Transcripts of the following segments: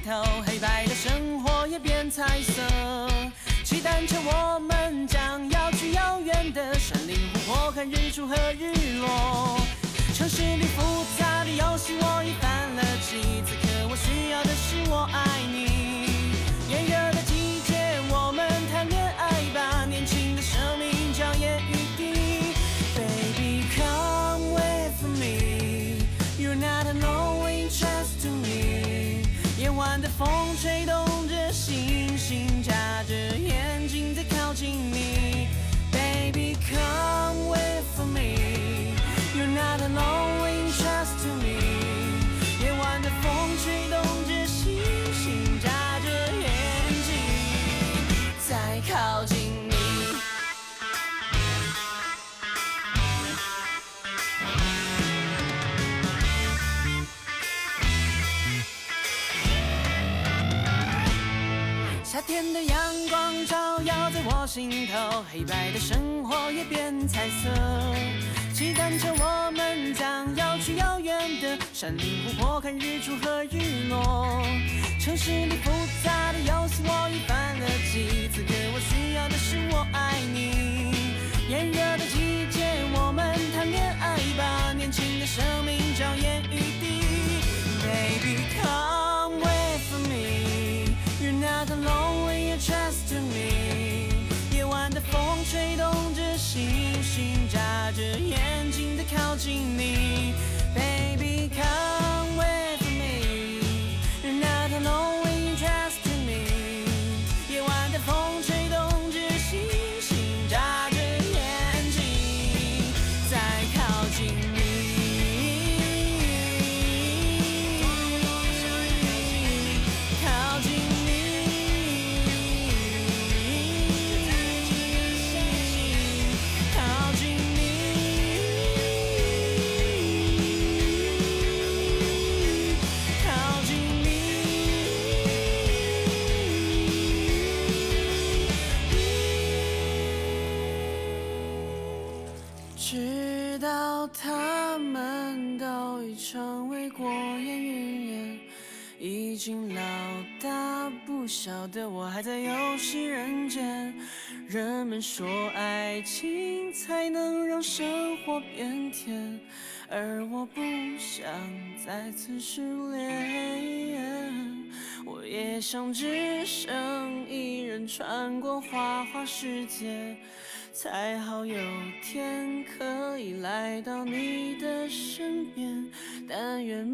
头，黑白的生活也变彩色。骑单车，我们将要去遥远的山林湖泊，看日出和日落。城市里复杂的游戏我已风吹动天的阳光照耀在我心头，黑白的生活也变彩色。骑单车，我们将要去遥远的山林湖泊，看日出和日落。城市里复杂的游戏我已翻了几次，可我需要的是我爱你。炎热的季节，我们谈恋爱吧，年轻大不小的我还在游戏人间。人们说爱情才能让生活变甜，而我不想再次失恋。我也想只身一人穿过花花世界，才好有天可以来到你的身边。但愿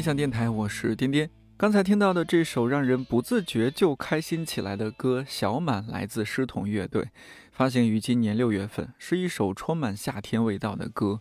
看理想电台，我是颠颠。刚才听到的这首让人不自觉就开心起来的歌《小满》，来自狮童乐队，发行于今年六月份，是一首充满夏天味道的歌。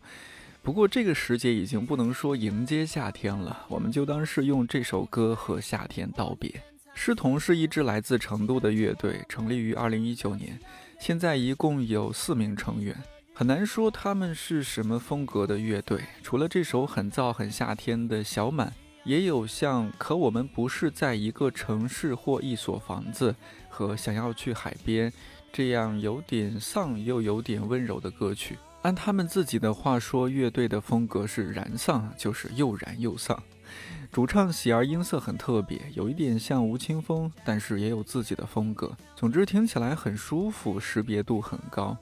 不过这个时节已经不能说迎接夏天了，我们就当是用这首歌和夏天道别。狮童是一支来自成都的乐队，成立于二零一九年，现在一共有四名成员。很难说他们是什么风格的乐队，除了这首很燥很夏天的小满，也有像《可我们不是在一个城市或一所房子》和《想要去海边》这样有点丧又有点温柔的歌曲。按他们自己的话说，乐队的风格是燃丧，就是又燃又丧。主唱喜儿音色很特别，有一点像吴青峰，但是也有自己的风格。总之听起来很舒服，识别度很高。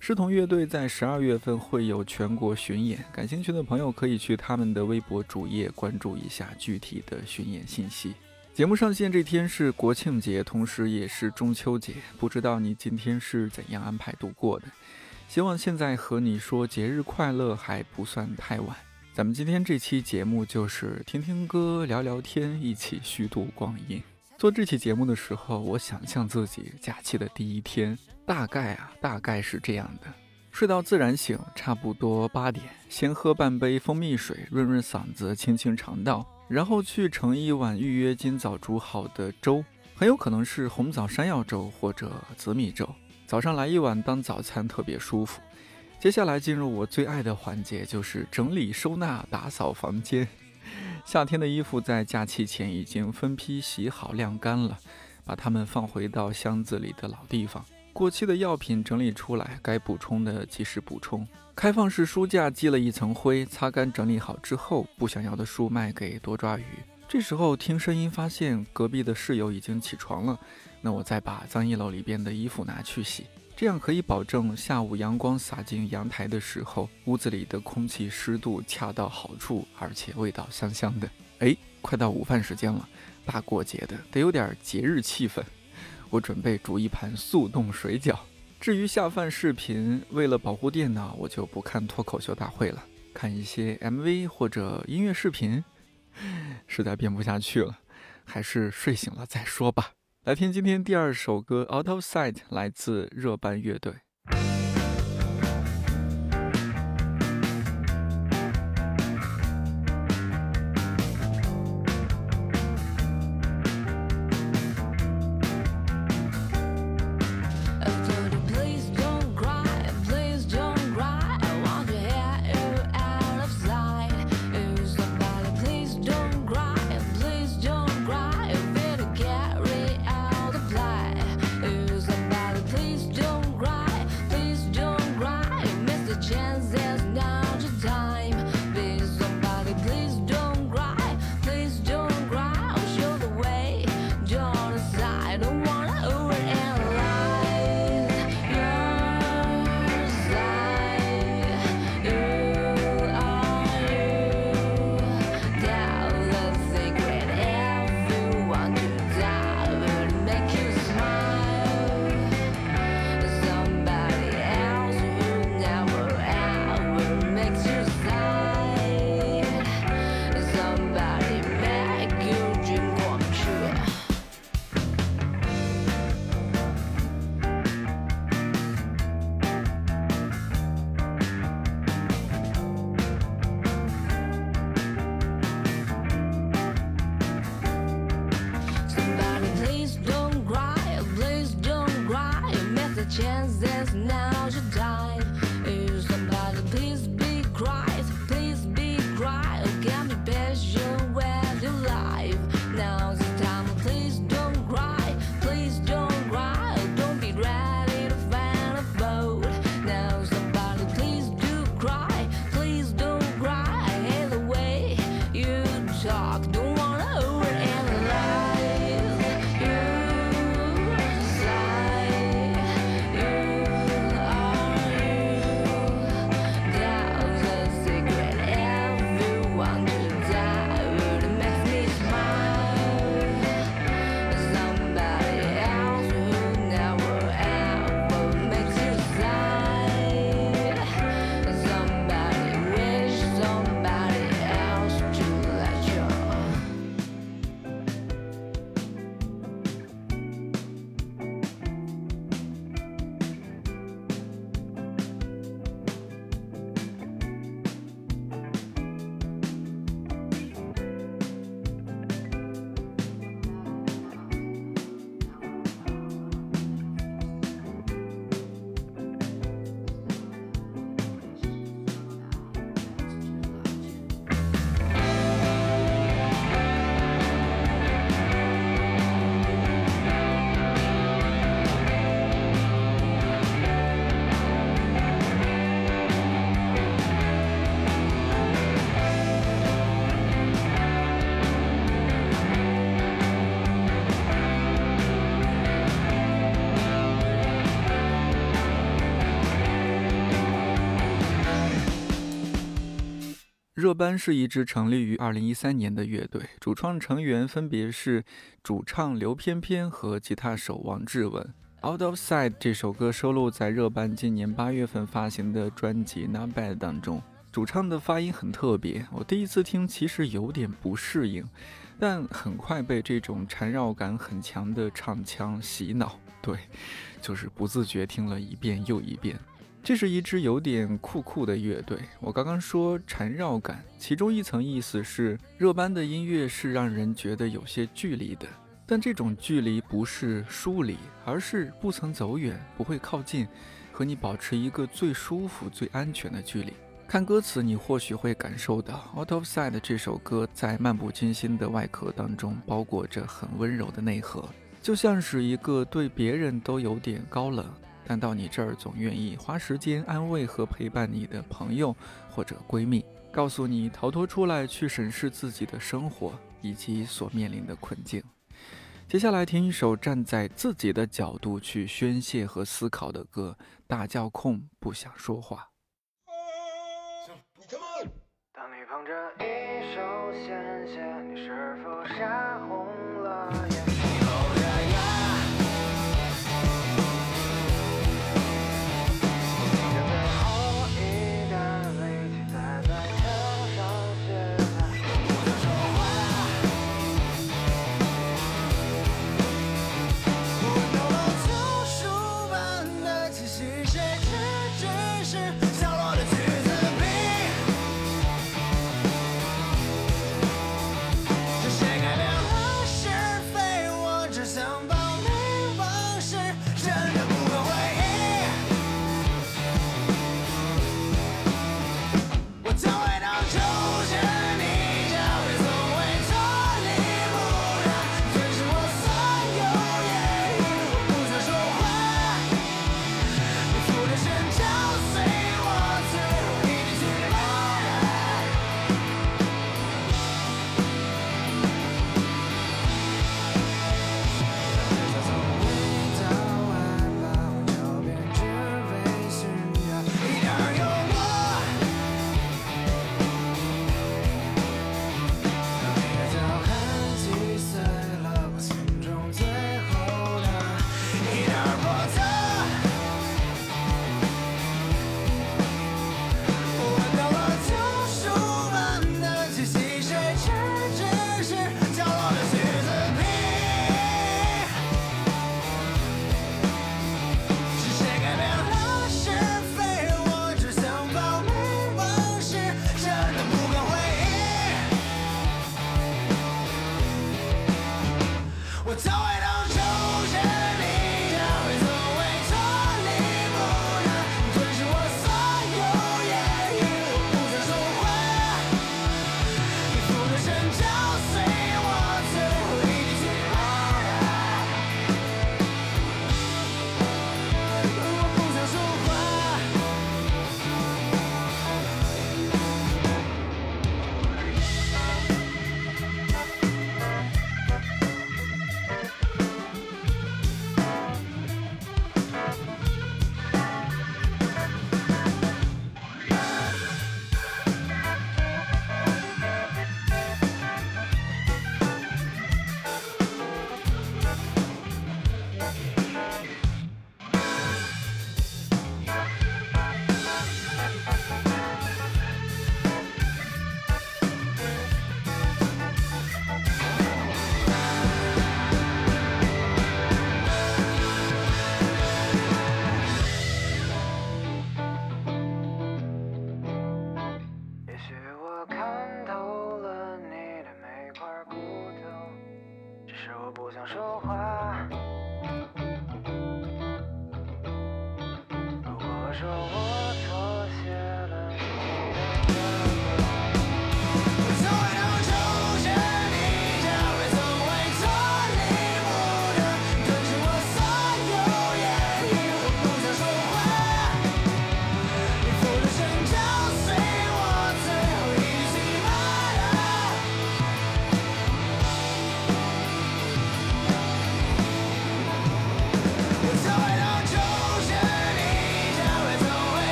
狮童乐队在十二月份会有全国巡演，感兴趣的朋友可以去他们的微博主页关注一下具体的巡演信息。节目上线这天是国庆节，同时也是中秋节，不知道你今天是怎样安排度过的？希望现在和你说节日快乐还不算太晚。咱们今天这期节目就是听听歌、聊聊天，一起虚度光阴。做这期节目的时候，我想象自己假期的第一天，大概啊，大概是这样的：睡到自然醒，差不多八点，先喝半杯蜂蜜水，润润嗓子，清清肠道，然后去盛一碗预约今早煮好的粥，很有可能是红枣山药粥或者紫米粥。早上来一碗当早餐，特别舒服。接下来进入我最爱的环节，就是整理收纳、打扫房间。夏天的衣服在假期前已经分批洗好晾干了，把它们放回到箱子里的老地方。过期的药品整理出来，该补充的及时补充。开放式书架积了一层灰，擦干整理好之后，不想要的书卖给多抓鱼。这时候听声音发现隔壁的室友已经起床了，那我再把脏衣篓里边的衣服拿去洗。这样可以保证下午阳光洒进阳台的时候，屋子里的空气湿度恰到好处，而且味道香香的。哎，快到午饭时间了，大过节的得有点节日气氛。我准备煮一盘速冻水饺。至于下饭视频，为了保护电脑，我就不看脱口秀大会了，看一些 MV 或者音乐视频。实在编不下去了，还是睡醒了再说吧。来听今天第二首歌《Out of Sight》，来自热班乐队。热班是一支成立于二零一三年的乐队，主创成员分别是主唱刘翩翩和吉他手王志文。《Out of Sight》这首歌收录在热班今年八月份发行的专辑《Not Bad》当中。主唱的发音很特别，我第一次听其实有点不适应，但很快被这种缠绕感很强的唱腔洗脑，对，就是不自觉听了一遍又一遍。这是一支有点酷酷的乐队。我刚刚说缠绕感，其中一层意思是热班的音乐是让人觉得有些距离的，但这种距离不是疏离，而是不曾走远，不会靠近，和你保持一个最舒服、最安全的距离。看歌词，你或许会感受到《Out of Sight》这首歌在漫不经心的外壳当中包裹着很温柔的内核，就像是一个对别人都有点高冷。但到你这儿，总愿意花时间安慰和陪伴你的朋友或者闺蜜，告诉你逃脱出来，去审视自己的生活以及所面临的困境。接下来听一首站在自己的角度去宣泄和思考的歌，《大叫控不想说话》。当你捧着一手鲜血，你是否杀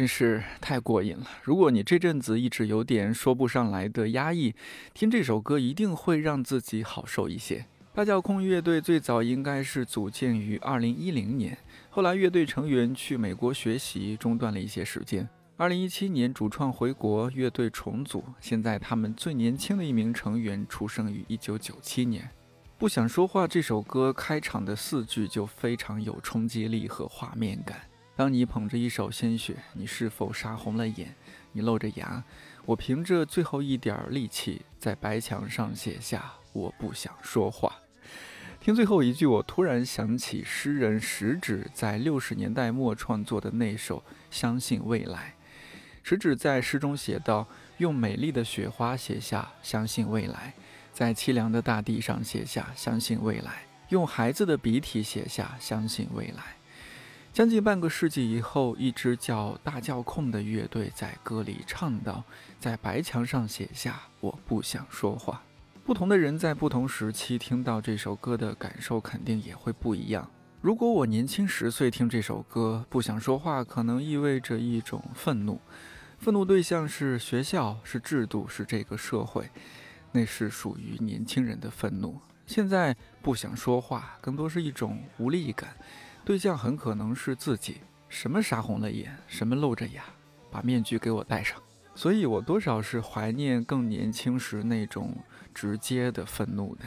真是太过瘾了！如果你这阵子一直有点说不上来的压抑，听这首歌一定会让自己好受一些。大脚控乐队最早应该是组建于二零一零年，后来乐队成员去美国学习，中断了一些时间。二零一七年主创回国，乐队重组。现在他们最年轻的一名成员出生于一九九七年。不想说话这首歌开场的四句就非常有冲击力和画面感。当你捧着一手鲜血，你是否杀红了眼？你露着牙，我凭着最后一点力气在白墙上写下。我不想说话。听最后一句，我突然想起诗人食指在六十年代末创作的那首《相信未来》。食指在诗中写道：“用美丽的雪花写下相信未来，在凄凉的大地上写下相信未来，用孩子的笔体写下相信未来。”将近半个世纪以后，一支叫大教控的乐队在歌里唱道：“在白墙上写下我不想说话。”不同的人在不同时期听到这首歌的感受肯定也会不一样。如果我年轻十岁听这首歌不想说话，可能意味着一种愤怒，愤怒对象是学校、是制度、是这个社会，那是属于年轻人的愤怒。现在不想说话，更多是一种无力感，对象很可能是自己。什么杀红了眼，什么露着牙，把面具给我戴上。所以我多少是怀念更年轻时那种直接的愤怒的，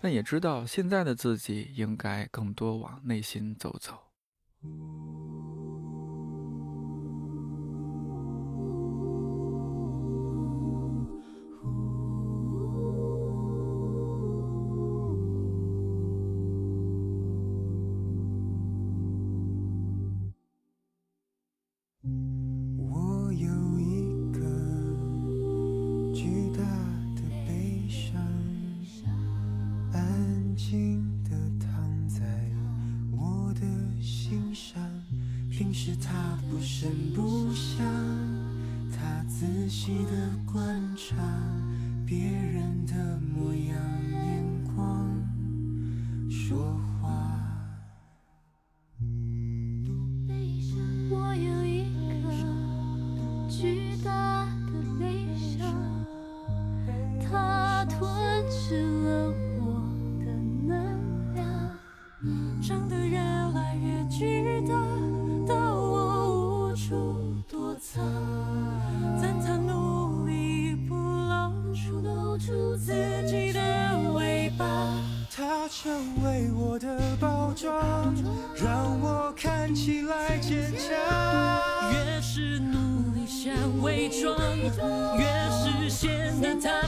但也知道现在的自己应该更多往内心走走。看起来坚强。越是努力想伪装越是显得他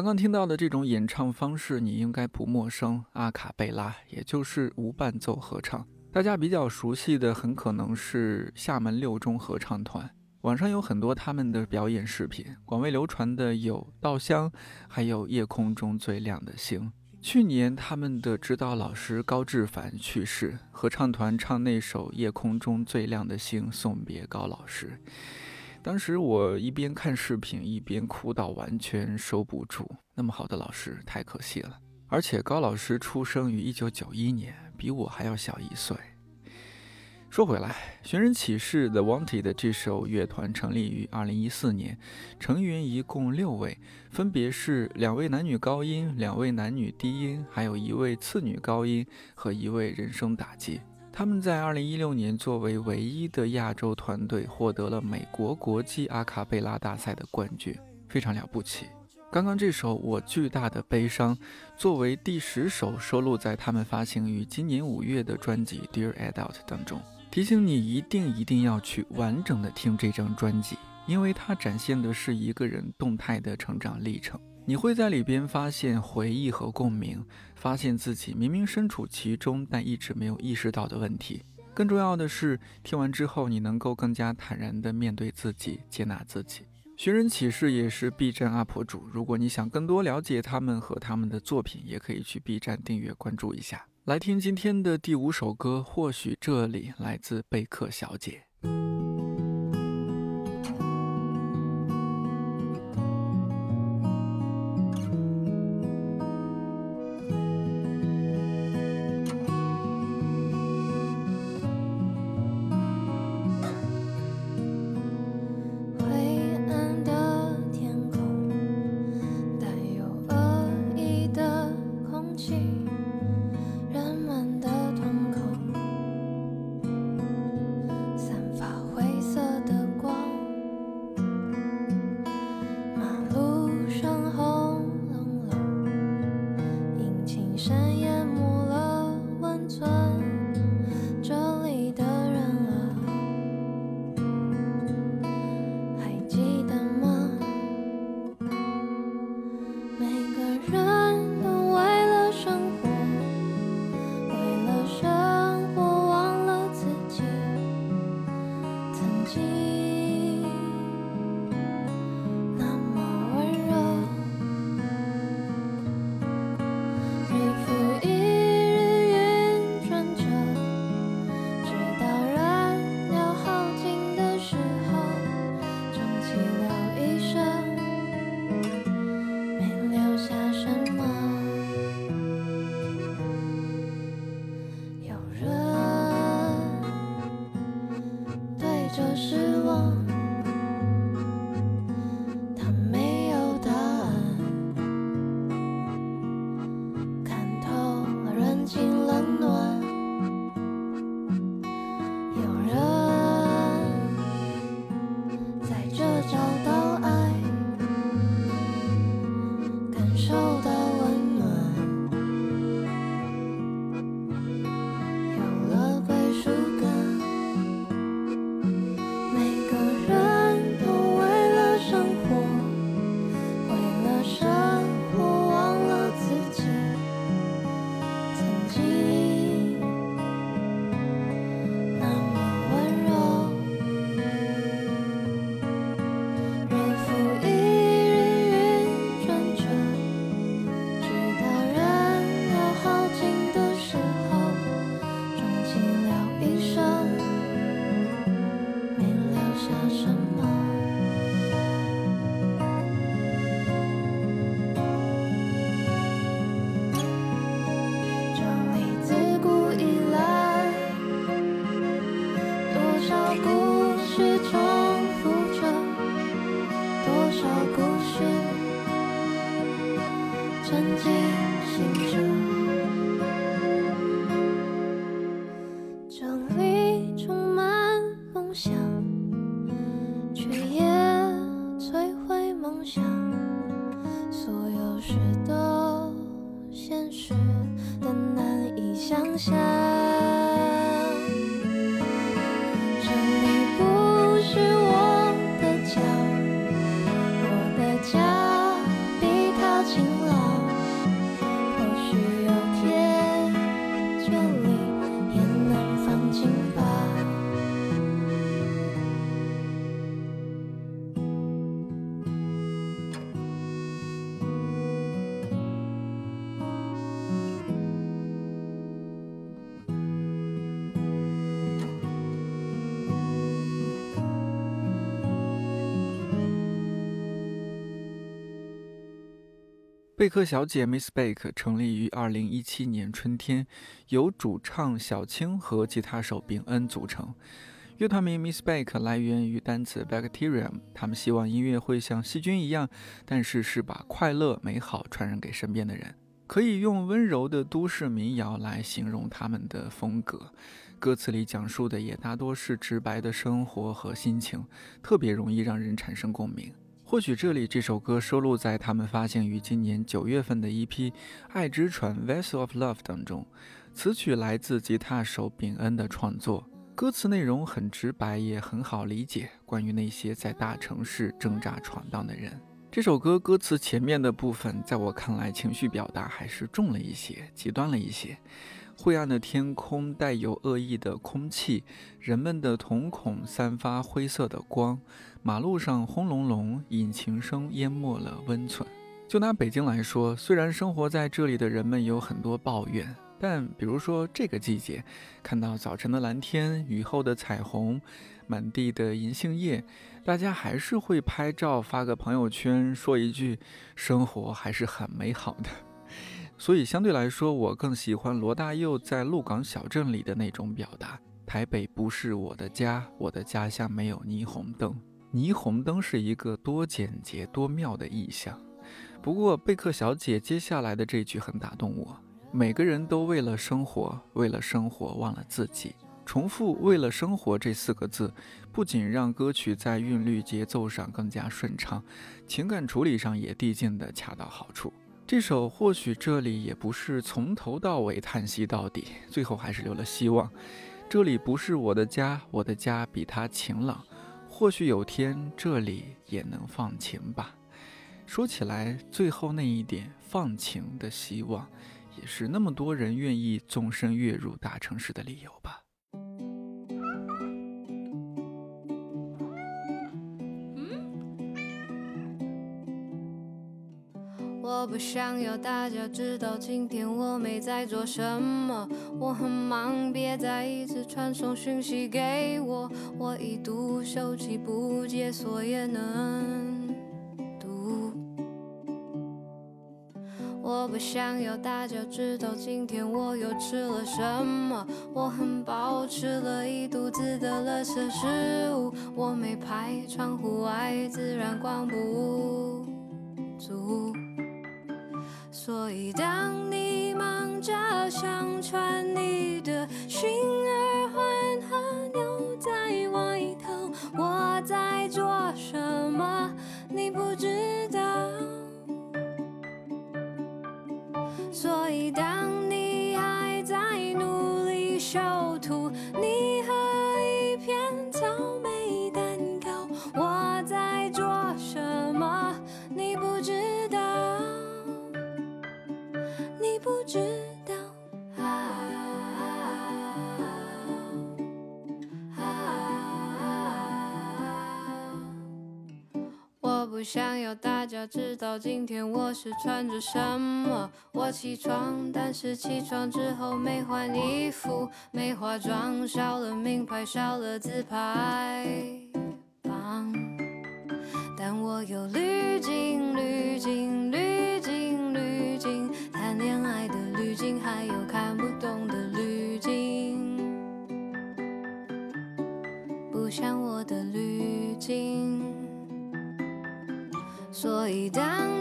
刚刚听到的这种演唱方式，你应该不陌生，阿卡贝拉，也就是无伴奏合唱。大家比较熟悉的，很可能是厦门六中合唱团，网上有很多他们的表演视频，广为流传的有《稻香》，还有《夜空中最亮的星》。去年他们的指导老师高志凡去世，合唱团唱那首《夜空中最亮的星》送别高老师。当时我一边看视频一边哭到完全收不住，那么好的老师太可惜了。而且高老师出生于一九九一年，比我还要小一岁。说回来，《寻人启事》The Wanted 这首乐团成立于二零一四年，成员一共六位，分别是两位男女高音、两位男女低音，还有一位次女高音和一位人声打击。他们在2016年作为唯一的亚洲团队获得了美国国际阿卡贝拉大赛的冠军，非常了不起。刚刚这首《我巨大的悲伤》作为第十首收录在他们发行于今年五月的专辑《Dear Adult》当中。提醒你一定一定要去完整的听这张专辑，因为它展现的是一个人动态的成长历程。你会在里边发现回忆和共鸣，发现自己明明身处其中，但一直没有意识到的问题。更重要的是，听完之后你能够更加坦然地面对自己，接纳自己。寻人启事也是 B 站 UP 主，如果你想更多了解他们和他们的作品，也可以去 B 站订阅关注一下。来听今天的第五首歌，或许这里来自贝克小姐。贝克小姐 Miss Bake 成立于2017年春天，由主唱小青和吉他手秉恩组成。乐团名 Miss Bake 来源于单词 bacterium，他们希望音乐会像细菌一样，但是是把快乐、美好传染给身边的人。可以用温柔的都市民谣来形容他们的风格。歌词里讲述的也大多是直白的生活和心情，特别容易让人产生共鸣。或许这里这首歌收录在他们发行于今年九月份的一批《爱之船 Vessel of Love》当中。此曲来自吉他手秉恩的创作，歌词内容很直白，也很好理解，关于那些在大城市挣扎闯荡的人。这首歌歌词前面的部分，在我看来，情绪表达还是重了一些，极端了一些。灰暗的天空，带有恶意的空气，人们的瞳孔散发灰色的光，马路上轰隆隆，引擎声淹没了温存。就拿北京来说，虽然生活在这里的人们有很多抱怨，但比如说这个季节，看到早晨的蓝天，雨后的彩虹，满地的银杏叶，大家还是会拍照发个朋友圈，说一句“生活还是很美好的”。所以相对来说，我更喜欢罗大佑在《鹿港小镇》里的那种表达：“台北不是我的家，我的家乡没有霓虹灯。霓虹灯是一个多简洁多妙的意象。”不过贝克小姐接下来的这句很打动我：“每个人都为了生活，为了生活忘了自己。”重复“为了生活”这四个字，不仅让歌曲在韵律节奏上更加顺畅，情感处理上也递进的恰到好处。这首或许这里也不是从头到尾叹息到底，最后还是留了希望。这里不是我的家，我的家比它晴朗。或许有天这里也能放晴吧。说起来，最后那一点放晴的希望，也是那么多人愿意纵身跃入大城市的理由吧。我不想要大家知道今天我没在做什么，我很忙，别再一直传送讯息给我，我已读手机不解锁也能读。我不想要大家知道今天我又吃了什么，我很饱，吃了一肚子的垃圾食物，我没拍窗户外自然光不足。所以，当你忙着上传你的新耳环和牛仔外套，我在做什么？你不知不想要大家知道今天我是穿着什么。我起床，但是起床之后没换衣服，没化妆，少了名牌，少了自拍棒。但我有滤镜，滤镜，滤镜，滤镜，谈恋爱的滤镜，还有看不懂的滤镜，不像我的滤镜。所以当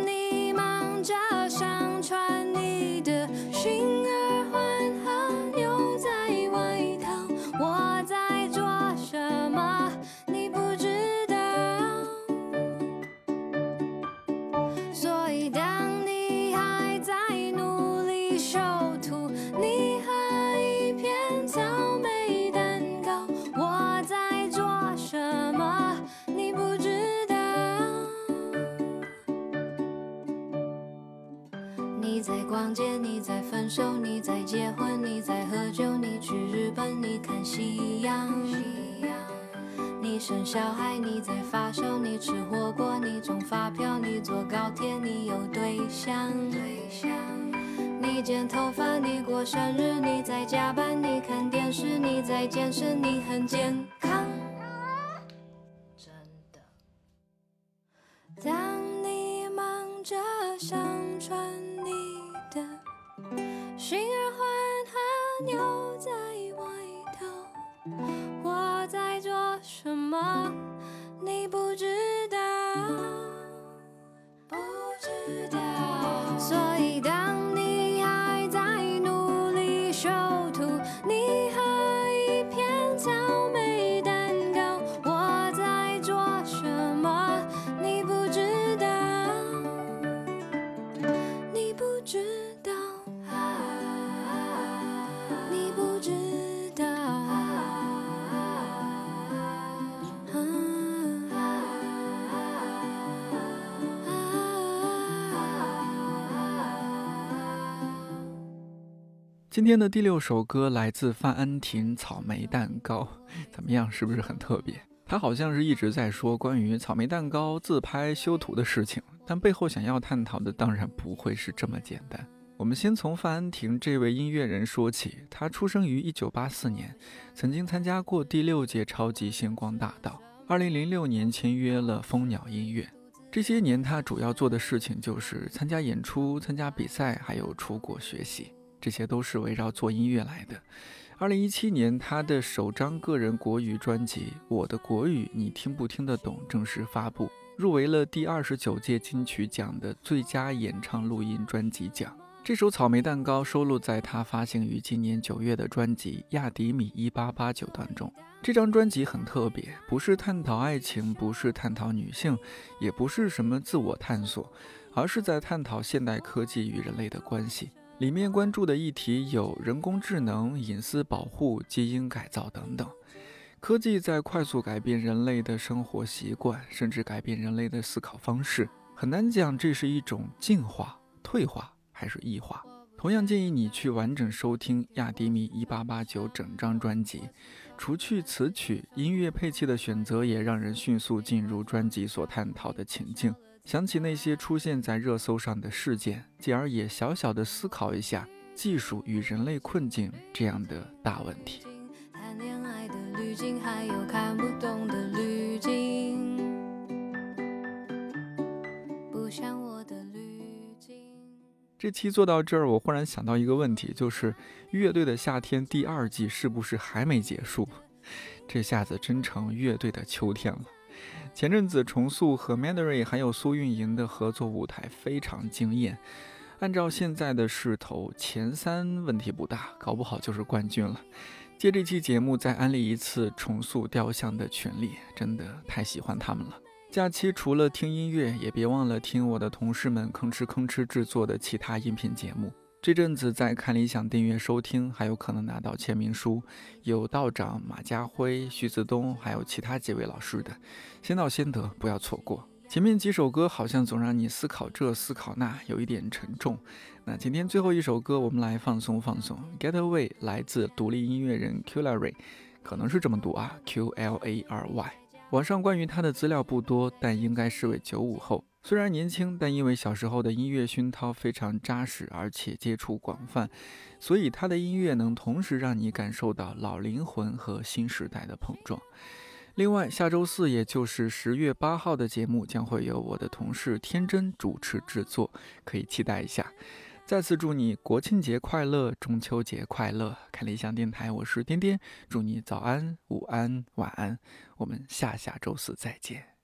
逛街，你在分手，你在结婚，你在喝酒，你去日本，你看夕阳。你生小孩，你在发烧，你吃火锅，你中发票，你坐高铁，你有对象。你剪头发，你过生日，你在加班，你看电视，你在健身，你很健今天的第六首歌来自范安婷《草莓蛋糕》，怎么样？是不是很特别？他好像是一直在说关于草莓蛋糕、自拍、修图的事情，但背后想要探讨的当然不会是这么简单。我们先从范安婷这位音乐人说起，他出生于1984年，曾经参加过第六届超级星光大道，2006年签约了蜂鸟音乐。这些年他主要做的事情就是参加演出、参加比赛，还有出国学习。这些都是围绕做音乐来的。二零一七年，他的首张个人国语专辑《我的国语你听不听得懂》正式发布，入围了第二十九届金曲奖的最佳演唱录音专辑奖。这首《草莓蛋糕》收录在他发行于今年九月的专辑《亚迪米一八八九》当中。这张专辑很特别，不是探讨爱情，不是探讨女性，也不是什么自我探索，而是在探讨现代科技与人类的关系。里面关注的议题有人工智能、隐私保护、基因改造等等。科技在快速改变人类的生活习惯，甚至改变人类的思考方式。很难讲这是一种进化、退化还是异化。同样建议你去完整收听亚迪米一八八九整张专辑，除去词曲，音乐配器的选择也让人迅速进入专辑所探讨的情境。想起那些出现在热搜上的事件，继而也小小的思考一下技术与人类困境这样的大问题。谈恋爱的滤镜，还有看不懂的滤镜，不像我的滤镜。这期做到这儿，我忽然想到一个问题，就是《乐队的夏天》第二季是不是还没结束？这下子真成乐队的秋天了。前阵子重塑和 Mandarin 还有苏运莹的合作舞台非常惊艳，按照现在的势头，前三问题不大，搞不好就是冠军了。借这期节目再安利一次重塑雕像的权利，真的太喜欢他们了。假期除了听音乐，也别忘了听我的同事们吭哧吭哧制作的其他音频节目。这阵子在看理想订阅收听，还有可能拿到签名书，有道长马家辉、徐子东，还有其他几位老师的，先到先得，不要错过。前面几首歌好像总让你思考这思考那，有一点沉重。那今天最后一首歌，我们来放松放松，《Getaway》来自独立音乐人 Qlary，可能是这么读啊，Q L A R Y。网上关于他的资料不多，但应该是位九五后。虽然年轻，但因为小时候的音乐熏陶非常扎实，而且接触广泛，所以他的音乐能同时让你感受到老灵魂和新时代的碰撞。另外，下周四，也就是十月八号的节目将会由我的同事天真主持制作，可以期待一下。再次祝你国庆节快乐，中秋节快乐！看理想电台，我是颠颠，祝你早安、午安、晚安，我们下下周四再见。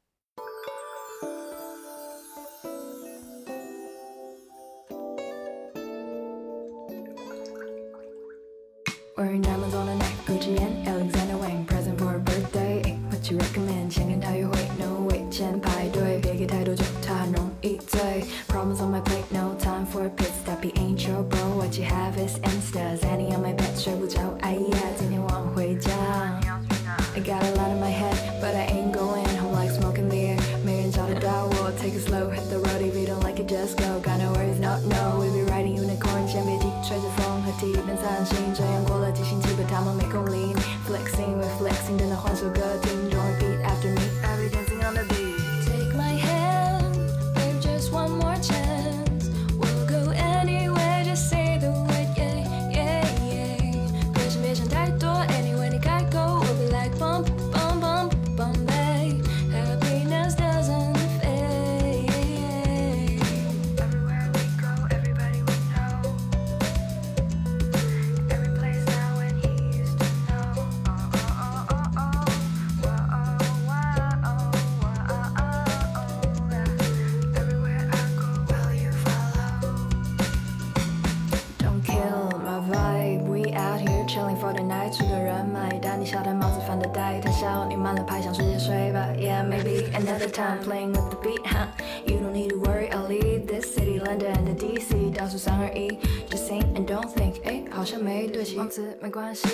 关系。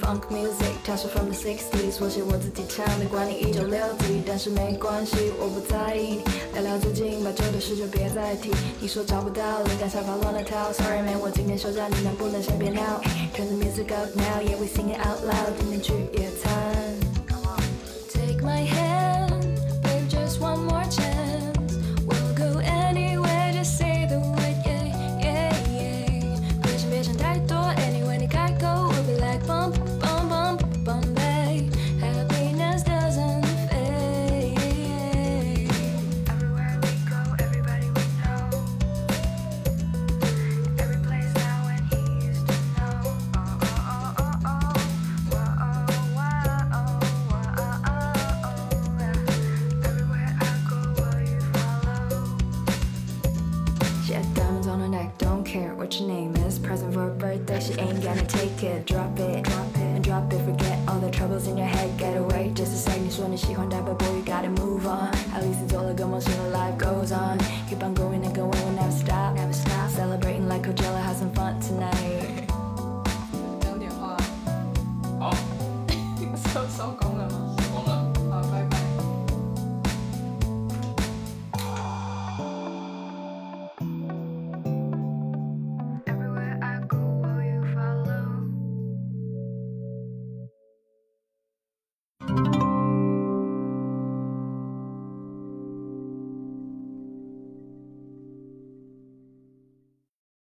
Funk music，它是 from the sixties，我写我自己唱的，管你一九六几，但是没关系，我不在意。聊聊最近，把旧的事就别再提。你说找不到灵感，沙发乱了套。Sorry man，我今天休假，你能不能先别闹？Turn the music up now，yeah we sing it out loud，今天去野餐。